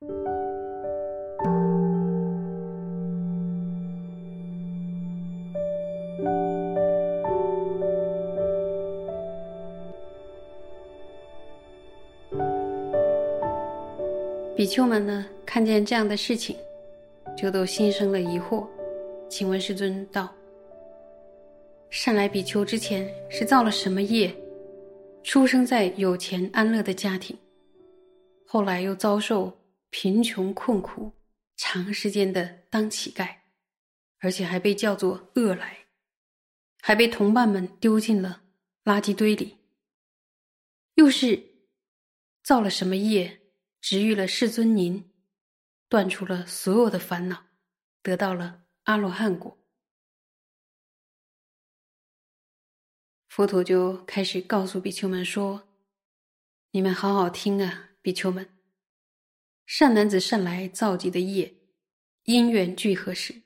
比丘们呢，看见这样的事情，就都心生了疑惑。请问世尊道：善来比丘之前是造了什么业，出生在有钱安乐的家庭，后来又遭受贫穷困苦，长时间的当乞丐，而且还被叫做恶来，还被同伴们丢进了垃圾堆里，又是造了什么业？治愈了世尊您，断除了所有的烦恼，得到了阿罗汉果。佛陀就开始告诉比丘们说：“你们好好听啊，比丘们！善男子善来造集的业，因缘聚合时，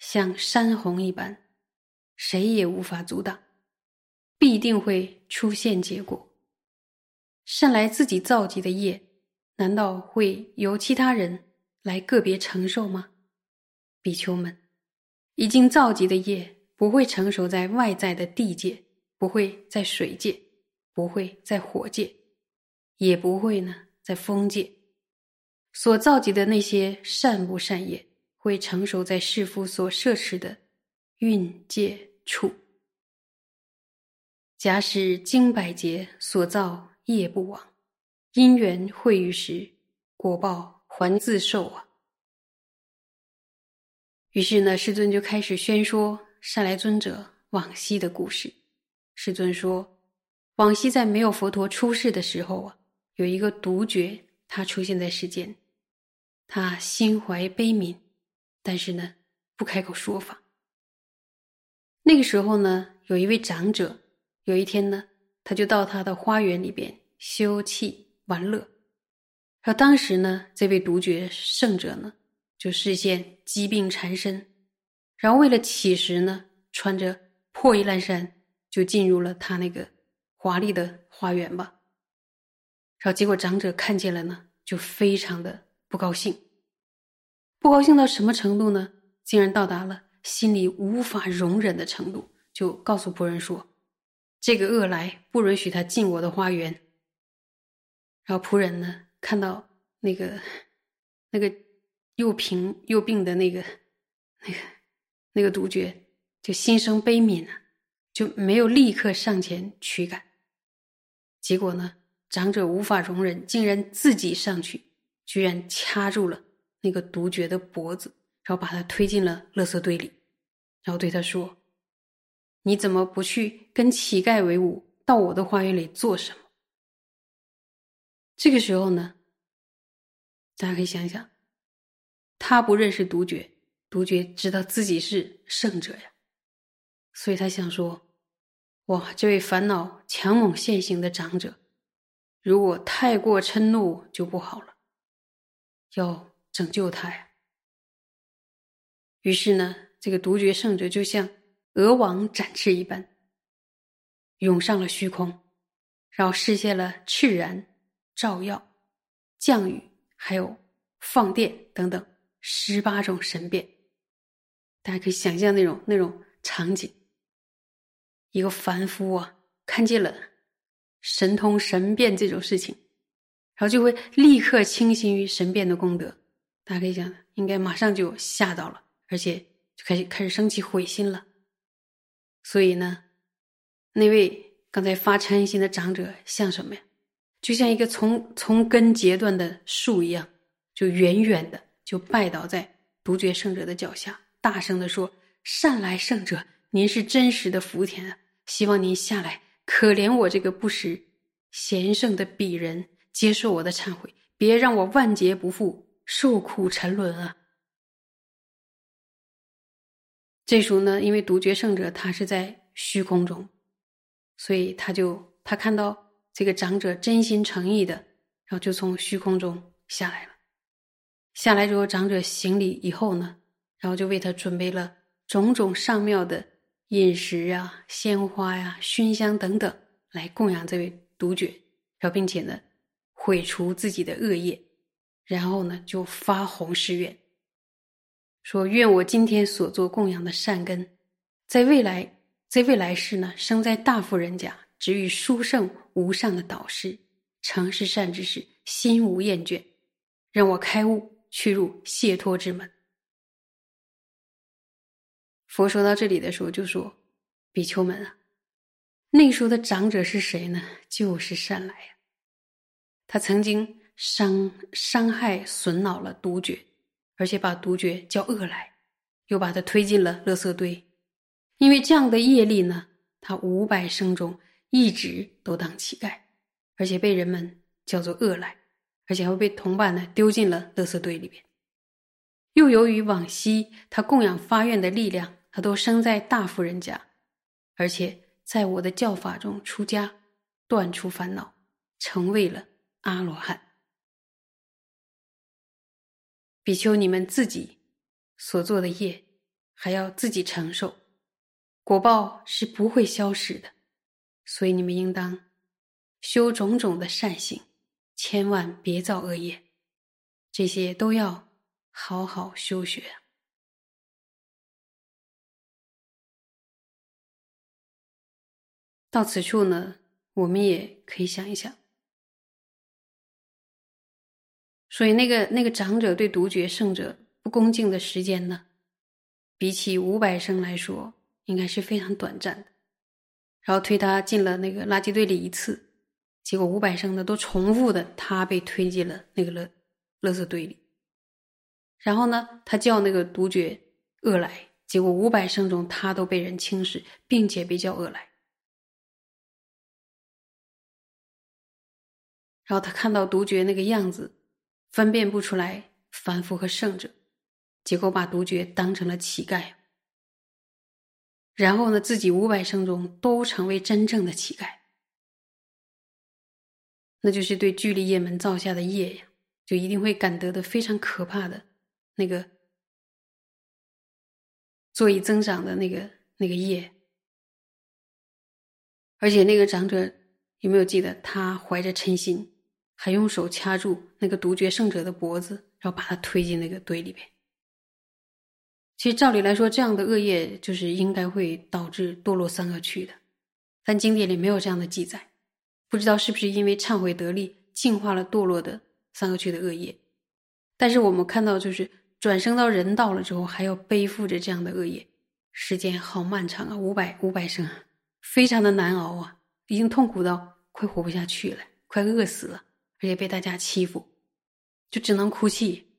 像山洪一般，谁也无法阻挡，必定会出现结果。善来自己造集的业。”难道会由其他人来个别承受吗？比丘们，已经造极的业不会成熟在外在的地界，不会在水界，不会在火界，也不会呢在风界。所造集的那些善不善业，会成熟在世夫所摄持的蕴界处。假使经百劫所造业不亡。因缘会遇时，果报还自受啊。于是呢，世尊就开始宣说善来尊者往昔的故事。世尊说，往昔在没有佛陀出世的时候啊，有一个独觉，他出现在世间，他心怀悲悯，但是呢，不开口说法。那个时候呢，有一位长者，有一天呢，他就到他的花园里边休憩。玩乐，而当时呢，这位独觉圣者呢，就视线疾病缠身，然后为了乞食呢，穿着破衣烂衫就进入了他那个华丽的花园吧。然后结果长者看见了呢，就非常的不高兴，不高兴到什么程度呢？竟然到达了心里无法容忍的程度，就告诉仆人说：“这个恶来不允许他进我的花园。”然后仆人呢，看到那个 那个又贫又病的那个那个那个独绝，就心生悲悯啊，就没有立刻上前驱赶。结果呢，长者无法容忍，竟然自己上去，居然掐住了那个独觉的脖子，然后把他推进了垃圾堆里，然后对他说：“你怎么不去跟乞丐为伍，到我的花园里做什么？”这个时候呢，大家可以想想，他不认识独觉，独觉知道自己是圣者呀，所以他想说：“哇，这位烦恼强猛现行的长者，如果太过嗔怒就不好了，要拯救他呀。”于是呢，这个独绝圣者就像鹅王展翅一般，涌上了虚空，然后实现了赤然。照耀、降雨，还有放电等等十八种神变，大家可以想象那种那种场景。一个凡夫啊，看见了神通神变这种事情，然后就会立刻倾心于神变的功德。大家可以想，应该马上就吓到了，而且就开始开始升起悔心了。所以呢，那位刚才发嗔心的长者像什么呀？就像一个从从根截断的树一样，就远远的就拜倒在独觉圣者的脚下，大声的说：“善来圣者，您是真实的福田啊！希望您下来可怜我这个不识贤圣的鄙人，接受我的忏悔，别让我万劫不复，受苦沉沦啊！”这时候呢，因为独觉圣者他是在虚空中，所以他就他看到。这个长者真心诚意的，然后就从虚空中下来了。下来之后，长者行礼以后呢，然后就为他准备了种种上妙的饮食啊、鲜花呀、熏香等等，来供养这位独觉，然后并且呢，毁除自己的恶业。然后呢就发宏誓愿，说愿我今天所做供养的善根，在未来在未来世呢生在大富人家，只遇殊胜无上的导师，诚是善知识，心无厌倦，让我开悟，去入解脱之门。佛说到这里的时候，就说：“比丘们啊，那时候的长者是谁呢？就是善来呀。他曾经伤伤害损恼了独觉，而且把独觉叫恶来，又把他推进了垃圾堆。因为这样的业力呢，他五百生中一直都当乞丐，而且被人们叫做恶来，而且还会被同伴呢丢进了垃圾堆里边。又由于往昔他供养发愿的力量。”他都生在大富人家，而且在我的教法中出家，断除烦恼，成为了阿罗汉。比丘，你们自己所做的业，还要自己承受，果报是不会消失的，所以你们应当修种种的善行，千万别造恶业，这些都要好好修学。到此处呢，我们也可以想一想。所以，那个那个长者对独觉圣者不恭敬的时间呢，比起五百生来说，应该是非常短暂的。然后推他进了那个垃圾堆里一次，结果五百生呢都重复的，他被推进了那个垃垃圾堆里。然后呢，他叫那个独觉恶来，结果五百生中他都被人轻视，并且被叫恶来。然后他看到独觉那个样子，分辨不出来凡夫和圣者，结果把独觉当成了乞丐。然后呢，自己五百生中都成为真正的乞丐，那就是对距离业门造下的业呀，就一定会感得的非常可怕的那个座椅增长的那个那个业。而且那个长者有没有记得，他怀着嗔心？还用手掐住那个独绝圣者的脖子，然后把他推进那个堆里边。其实照理来说，这样的恶业就是应该会导致堕落三恶趣的，但经典里没有这样的记载。不知道是不是因为忏悔得力，净化了堕落的三恶趣的恶业。但是我们看到，就是转生到人道了之后，还要背负着这样的恶业，时间好漫长啊，五百五百生，非常的难熬啊，已经痛苦到快活不下去了，快饿死了。而且被大家欺负，就只能哭泣。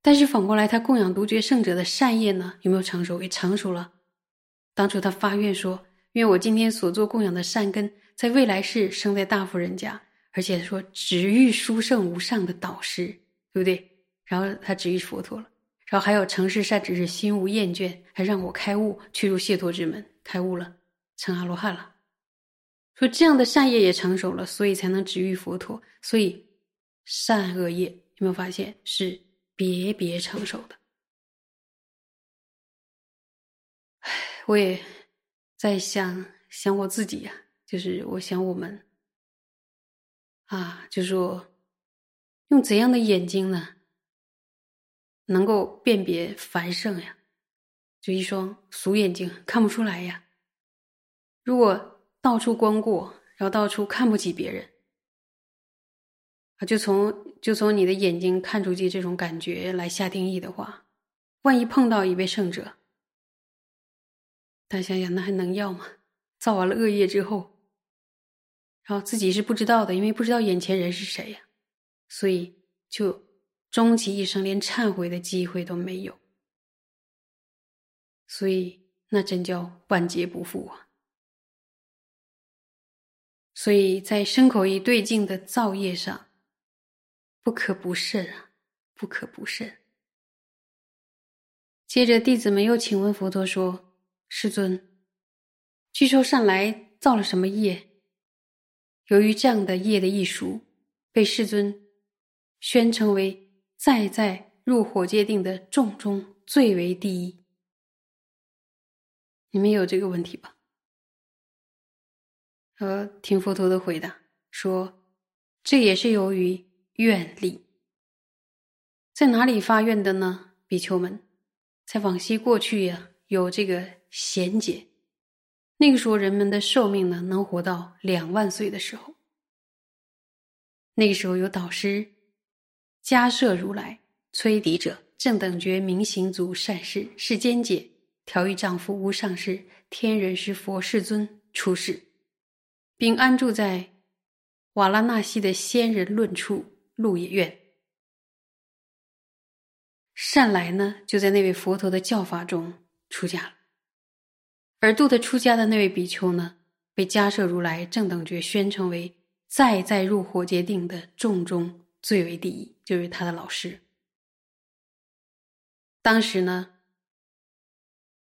但是反过来，他供养独觉圣者的善业呢，有没有成熟？也成熟了。当初他发愿说：“愿我今天所做供养的善根，在未来世生在大富人家，而且说只遇殊胜无上的导师，对不对？”然后他只遇佛陀了，然后还有成事善只是心无厌倦，还让我开悟，去入解脱之门，开悟了，成阿罗汉了。说这样的善业也成熟了，所以才能止遇佛陀。所以善恶业有没有发现是别别成熟的？唉，我也在想想我自己呀，就是我想我们啊，就说用怎样的眼睛呢，能够辨别繁盛呀？就一双俗眼睛看不出来呀。如果到处光顾，然后到处看不起别人，啊，就从就从你的眼睛看出去这种感觉来下定义的话，万一碰到一位圣者，大家想想，那还能要吗？造完了恶业之后，然后自己是不知道的，因为不知道眼前人是谁呀，所以就终其一生连忏悔的机会都没有，所以那真叫万劫不复啊！所以在身口一对境的造业上，不可不慎啊，不可不慎。接着，弟子们又请问佛陀说：“师尊，据说善来造了什么业？由于这样的业的艺术，被世尊宣称为在在入火界定的众中最为第一。你们有这个问题吧？”呃，听佛陀的回答说：“这也是由于愿力。在哪里发愿的呢？比丘们，在往昔过去呀，有这个贤解，那个时候人们的寿命呢，能活到两万岁的时候。那个时候有导师，迦摄如来、摧敌者、正等觉、明行足、善事、世间解、调御丈夫、无上士、天人师、佛世尊出世，并安住在瓦拉纳西的仙人论处鹿野苑。善来呢，就在那位佛陀的教法中出家了。而度他出家的那位比丘呢，被迦摄如来正等觉宣称为。再再入火界定的众中最为第一，就是他的老师。当时呢，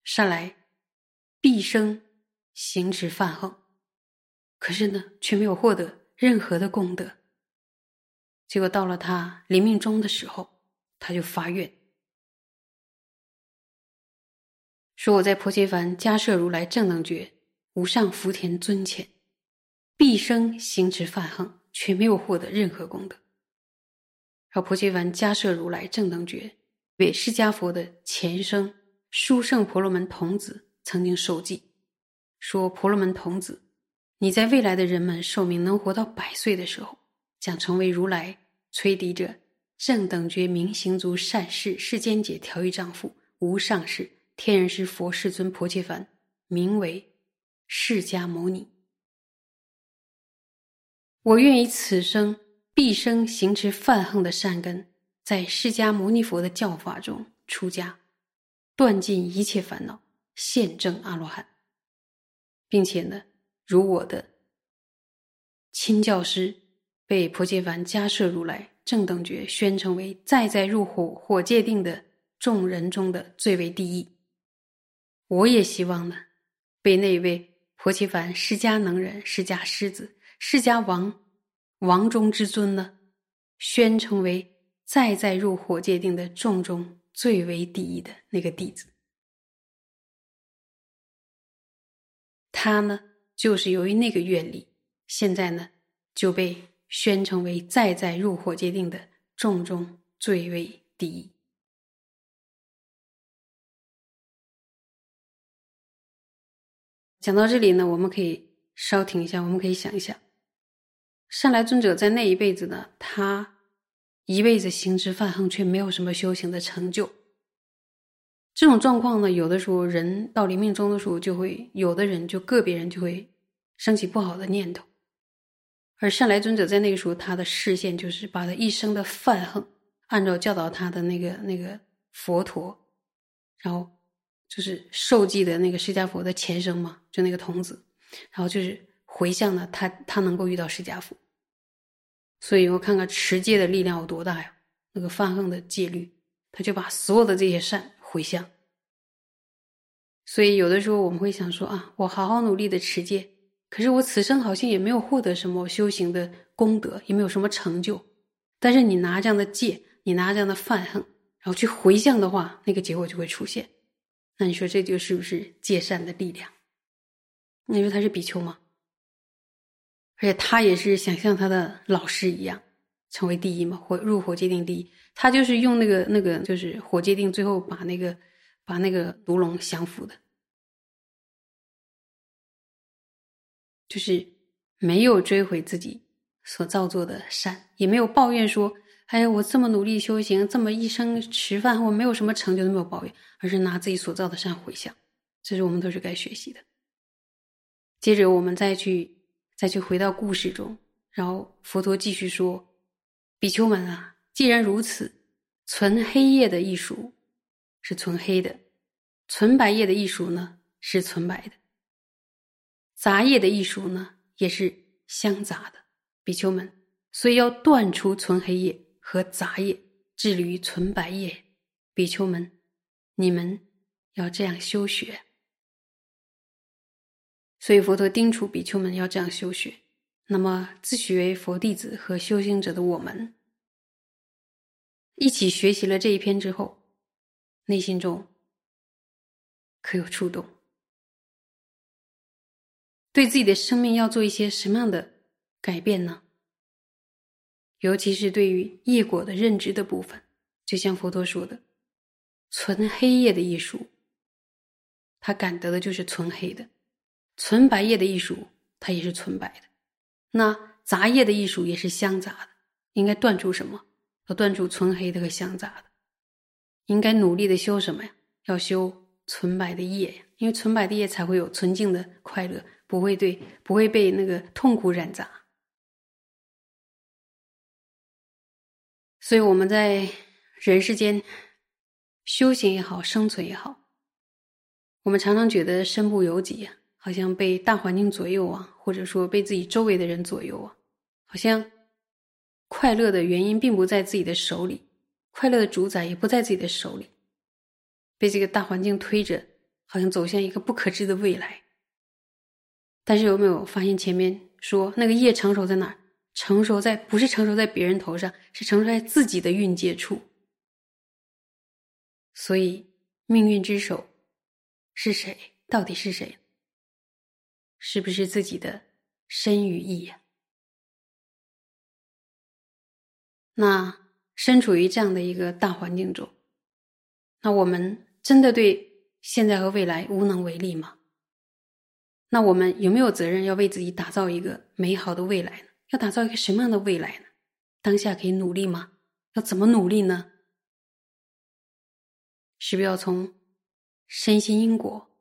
善来毕生行持梵横，可是呢，却没有获得任何的功德。结果到了他临命终的时候，他就发愿，说：“我在婆伽梵迦摄如来正等觉无上福田尊前。”毕生行持犯横，却没有获得任何功德。而婆伽梵迦摄如来正等觉为释迦佛的前生殊胜婆罗门童子，曾经受记说：“婆罗门童子，你在未来的人们寿命能活到百岁的时候，将成为如来摧敌者正等觉明行足善事世间解调御丈夫无上士天人师佛世尊婆伽梵，名为释迦牟尼。”我愿以此生毕生行持犯横的善根，在释迦牟尼佛的教法中出家，断尽一切烦恼，现证阿罗汉，并且呢，如我的亲教师被婆伽梵加设如来正等觉宣称为再再入火火界定的众人中的最为第一，我也希望呢，被那位婆伽梵释迦能人释迦狮子。释迦王王中之尊呢，宣称为再再入火界定的众中最为第一的那个弟子。他呢，就是由于那个愿力，现在呢就被宣称为再再入火界定的众中最为第一。讲到这里呢，我们可以稍停一下，我们可以想一下。善来尊者在那一辈子呢，他一辈子行持犯横，却没有什么修行的成就。这种状况呢，有的时候人到临命终的时候，就会有的人就个别人就会升起不好的念头。而善来尊者在那个时候，他的视线就是把他一生的犯横，按照教导他的那个那个佛陀，然后就是受记的那个释迦佛的前生嘛，就那个童子，然后就是回向呢，他他能够遇到释迦佛。所以我看看持戒的力量有多大呀？那个犯横的戒律，他就把所有的这些善回向。所以有的时候我们会想说啊，我好好努力的持戒，可是我此生好像也没有获得什么修行的功德，也没有什么成就。但是你拿这样的戒，你拿这样的犯恨，然后去回向的话，那个结果就会出现。那你说这就是不是戒善的力量？你说他是比丘吗？而且他也是想像他的老师一样成为第一嘛，或入火界定第一。他就是用那个那个，就是火戒定，最后把那个把那个毒龙降服的，就是没有追回自己所造作的善，也没有抱怨说：“哎呀，我这么努力修行，这么一生吃饭，我没有什么成就，都没有抱怨。”而是拿自己所造的善回向。这是我们都是该学习的。接着我们再去。再去回到故事中，然后佛陀继续说：“比丘们啊，既然如此，存黑夜的艺术是存黑的，存白夜的艺术呢是存白的，杂业的艺术呢也是相杂的。比丘们，所以要断除存黑夜和杂业，致力于存白夜。比丘们，你们要这样修学。”所以佛陀叮嘱比丘们要这样修学。那么自诩为佛弟子和修行者的我们，一起学习了这一篇之后，内心中可有触动？对自己的生命要做一些什么样的改变呢？尤其是对于业果的认知的部分，就像佛陀说的，纯黑业的艺术，他感得的就是纯黑的；纯白业的艺术，它也是纯白的。那杂业的艺术也是相杂的，应该断除什么？要断除纯黑的和相杂的。应该努力的修什么呀？要修纯白的业呀，因为纯白的业才会有纯净的快乐，不会对，不会被那个痛苦染杂。所以我们在人世间修行也好，生存也好，我们常常觉得身不由己啊，好像被大环境左右啊，或者说被自己周围的人左右啊，好像快乐的原因并不在自己的手里，快乐的主宰也不在自己的手里，被这个大环境推着，好像走向一个不可知的未来。但是有没有发现前面说那个业成熟在哪儿？成熟在不是成熟在别人头上，是成熟在自己的运界处。所以，命运之手是谁？到底是谁？是不是自己的身与意呀？那身处于这样的一个大环境中，那我们真的对现在和未来无能为力吗？那我们有没有责任要为自己打造一个美好的未来呢？要打造一个什么样的未来呢？当下可以努力吗？要怎么努力呢？是不是要从身心因果、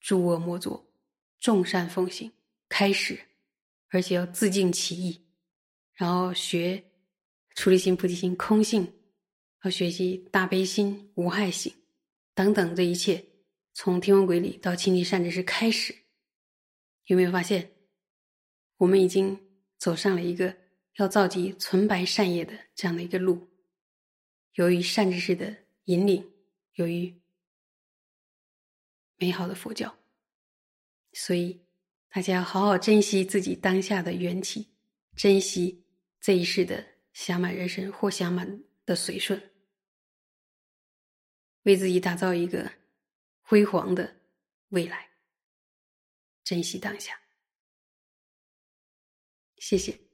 诸恶莫作、众善奉行开始，而且要自净其意，然后学出离心、菩提心、空性，要学习大悲心、无害心等等，这一切从天文鬼理到清净善知识开始，有没有发现我们已经？走上了一个要造集纯白善业的这样的一个路，由于善知识的引领，由于美好的佛教，所以大家要好好珍惜自己当下的缘起，珍惜这一世的想满人生或想满的随顺，为自己打造一个辉煌的未来，珍惜当下。谢谢。